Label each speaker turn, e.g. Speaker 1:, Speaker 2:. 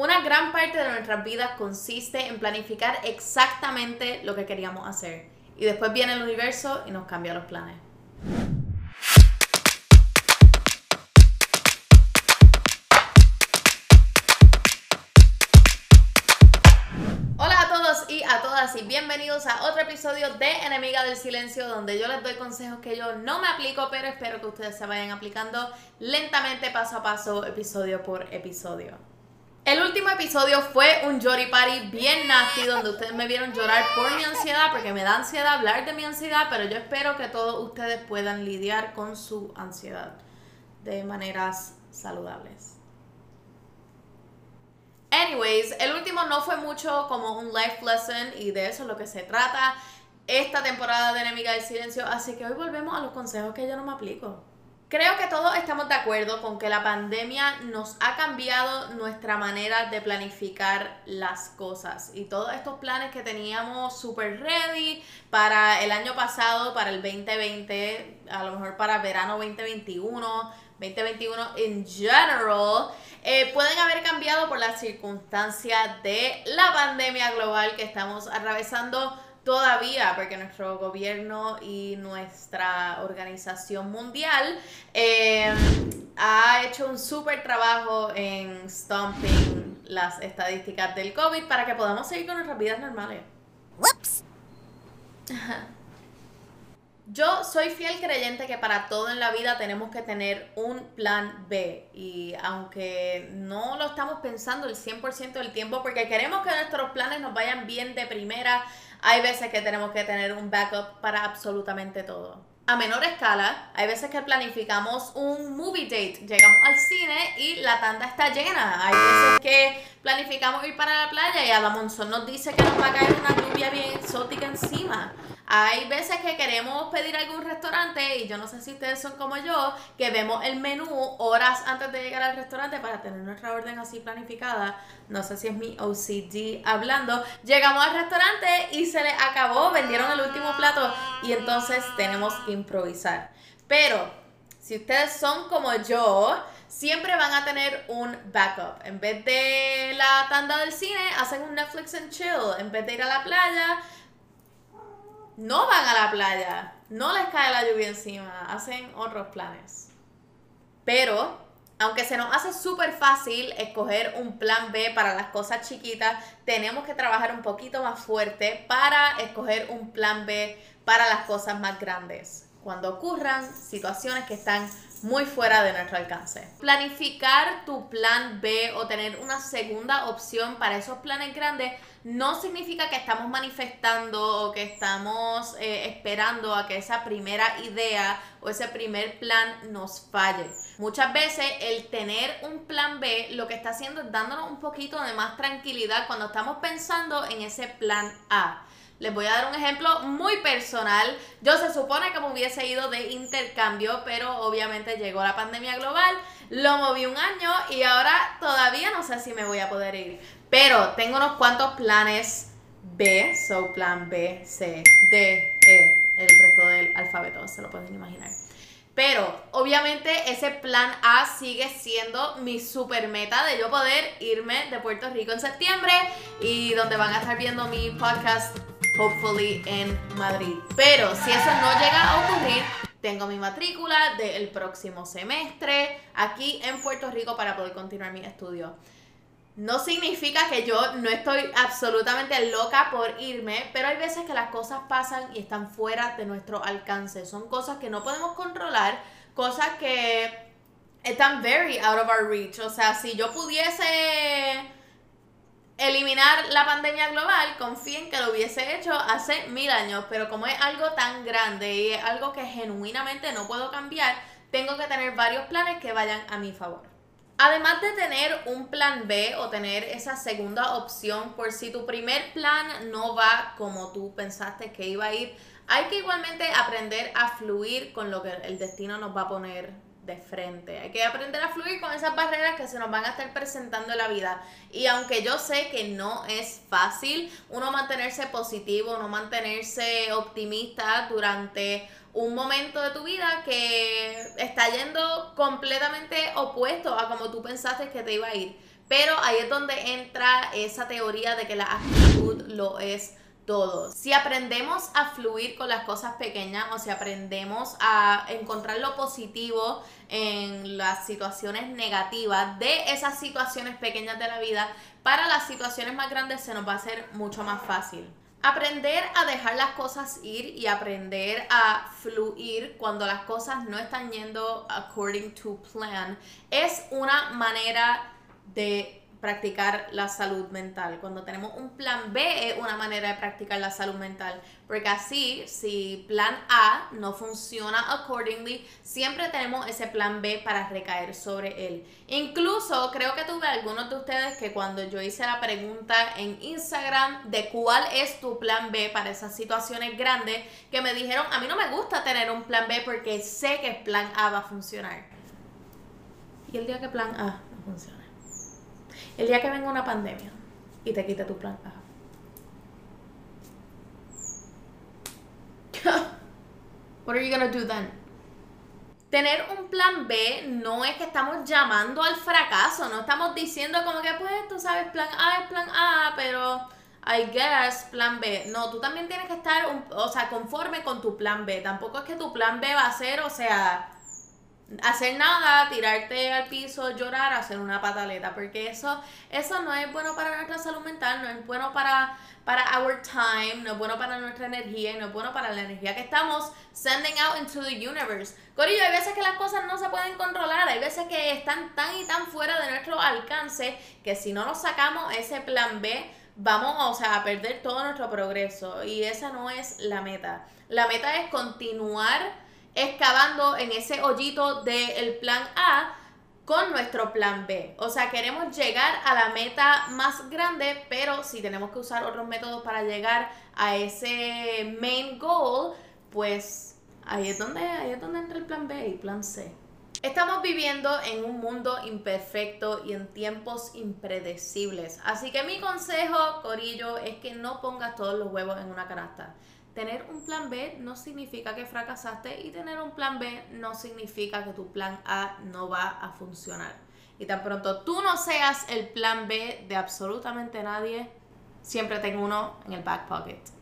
Speaker 1: Una gran parte de nuestras vidas consiste en planificar exactamente lo que queríamos hacer. Y después viene el universo y nos cambia los planes. Hola a todos y a todas y bienvenidos a otro episodio de Enemiga del Silencio donde yo les doy consejos que yo no me aplico pero espero que ustedes se vayan aplicando lentamente paso a paso, episodio por episodio. El último episodio fue un Jory Party bien nasty donde ustedes me vieron llorar por mi ansiedad porque me da ansiedad hablar de mi ansiedad, pero yo espero que todos ustedes puedan lidiar con su ansiedad de maneras saludables. Anyways, el último no fue mucho como un life lesson y de eso es lo que se trata esta temporada de Enemiga del Silencio, así que hoy volvemos a los consejos que yo no me aplico. Creo que todos estamos de acuerdo con que la pandemia nos ha cambiado nuestra manera de planificar las cosas. Y todos estos planes que teníamos super ready para el año pasado, para el 2020, a lo mejor para verano 2021, 2021 en general, eh, pueden haber cambiado por las circunstancias de la pandemia global que estamos atravesando todavía, porque nuestro gobierno y nuestra organización mundial eh, ha hecho un súper trabajo en stomping las estadísticas del COVID para que podamos seguir con nuestras vidas normales. Whoops. Yo soy fiel creyente que para todo en la vida tenemos que tener un plan B y aunque no lo estamos pensando el 100% del tiempo porque queremos que nuestros planes nos vayan bien de primera, hay veces que tenemos que tener un backup para absolutamente todo. A menor escala, hay veces que planificamos un movie date, llegamos al cine y la tanda está llena. Hay veces que planificamos ir para la playa y a Monzón nos dice que nos va a caer una lluvia bien exótica encima. Hay veces que queremos pedir algún restaurante y yo no sé si ustedes son como yo, que vemos el menú horas antes de llegar al restaurante para tener nuestra orden así planificada. No sé si es mi OCD hablando. Llegamos al restaurante y se le acabó, vendieron el último plato y entonces tenemos que improvisar. Pero si ustedes son como yo, siempre van a tener un backup. En vez de la tanda del cine, hacen un Netflix and chill. En vez de ir a la playa, no van a la playa, no les cae la lluvia encima, hacen otros planes. Pero, aunque se nos hace súper fácil escoger un plan B para las cosas chiquitas, tenemos que trabajar un poquito más fuerte para escoger un plan B para las cosas más grandes. Cuando ocurran situaciones que están muy fuera de nuestro alcance. Planificar tu plan B o tener una segunda opción para esos planes grandes no significa que estamos manifestando o que estamos eh, esperando a que esa primera idea o ese primer plan nos falle. Muchas veces el tener un plan B lo que está haciendo es dándonos un poquito de más tranquilidad cuando estamos pensando en ese plan A. Les voy a dar un ejemplo muy personal. Yo se supone que me hubiese ido de intercambio, pero obviamente llegó la pandemia global, lo moví un año y ahora todavía no sé si me voy a poder ir. Pero tengo unos cuantos planes B, so plan B, C, D, E, el resto del alfabeto, se lo pueden imaginar. Pero obviamente ese plan A sigue siendo mi super meta de yo poder irme de Puerto Rico en septiembre y donde van a estar viendo mi podcast hopefully en Madrid. Pero si eso no llega a ocurrir, tengo mi matrícula del próximo semestre aquí en Puerto Rico para poder continuar mi estudio. No significa que yo no estoy absolutamente loca por irme, pero hay veces que las cosas pasan y están fuera de nuestro alcance. Son cosas que no podemos controlar, cosas que están very out of our reach. O sea, si yo pudiese eliminar la pandemia global, confíen que lo hubiese hecho hace mil años, pero como es algo tan grande y es algo que genuinamente no puedo cambiar, tengo que tener varios planes que vayan a mi favor. Además de tener un plan B o tener esa segunda opción por si tu primer plan no va como tú pensaste que iba a ir, hay que igualmente aprender a fluir con lo que el destino nos va a poner de frente. Hay que aprender a fluir con esas barreras que se nos van a estar presentando en la vida. Y aunque yo sé que no es fácil, uno mantenerse positivo, uno mantenerse optimista durante un momento de tu vida que está yendo completamente opuesto a como tú pensaste que te iba a ir. Pero ahí es donde entra esa teoría de que la actitud lo es todo. Si aprendemos a fluir con las cosas pequeñas o si aprendemos a encontrar lo positivo en las situaciones negativas de esas situaciones pequeñas de la vida, para las situaciones más grandes se nos va a hacer mucho más fácil. Aprender a dejar las cosas ir y aprender a fluir cuando las cosas no están yendo according to plan es una manera de practicar la salud mental. Cuando tenemos un plan B es una manera de practicar la salud mental, porque así si plan A no funciona accordingly, siempre tenemos ese plan B para recaer sobre él. Incluso creo que tuve algunos de ustedes que cuando yo hice la pregunta en Instagram de cuál es tu plan B para esas situaciones grandes, que me dijeron, a mí no me gusta tener un plan B porque sé que el plan A va a funcionar. Y el día que plan A no funciona el día que venga una pandemia y te quite tu plan A. What are you gonna do then? Tener un plan B no es que estamos llamando al fracaso, no estamos diciendo como que pues tú sabes plan A es plan A, pero I guess plan B. No, tú también tienes que estar, o sea, conforme con tu plan B. Tampoco es que tu plan B va a ser, o sea, hacer nada, tirarte al piso, llorar, hacer una pataleta, porque eso, eso no es bueno para nuestra salud mental, no es bueno para, para our time, no es bueno para nuestra energía, no es bueno para la energía que estamos sending out into the universe. Corillo, hay veces que las cosas no se pueden controlar, hay veces que están tan y tan fuera de nuestro alcance que si no nos sacamos ese plan B, vamos o sea, a perder todo nuestro progreso y esa no es la meta. La meta es continuar excavando en ese hoyito del plan A con nuestro plan B. O sea, queremos llegar a la meta más grande, pero si tenemos que usar otros métodos para llegar a ese main goal, pues ahí es donde, ahí es donde entra el plan B y plan C. Estamos viviendo en un mundo imperfecto y en tiempos impredecibles. Así que mi consejo, Corillo, es que no pongas todos los huevos en una canasta. Tener un plan B no significa que fracasaste y tener un plan B no significa que tu plan A no va a funcionar. Y tan pronto tú no seas el plan B de absolutamente nadie, siempre tengo uno en el back pocket.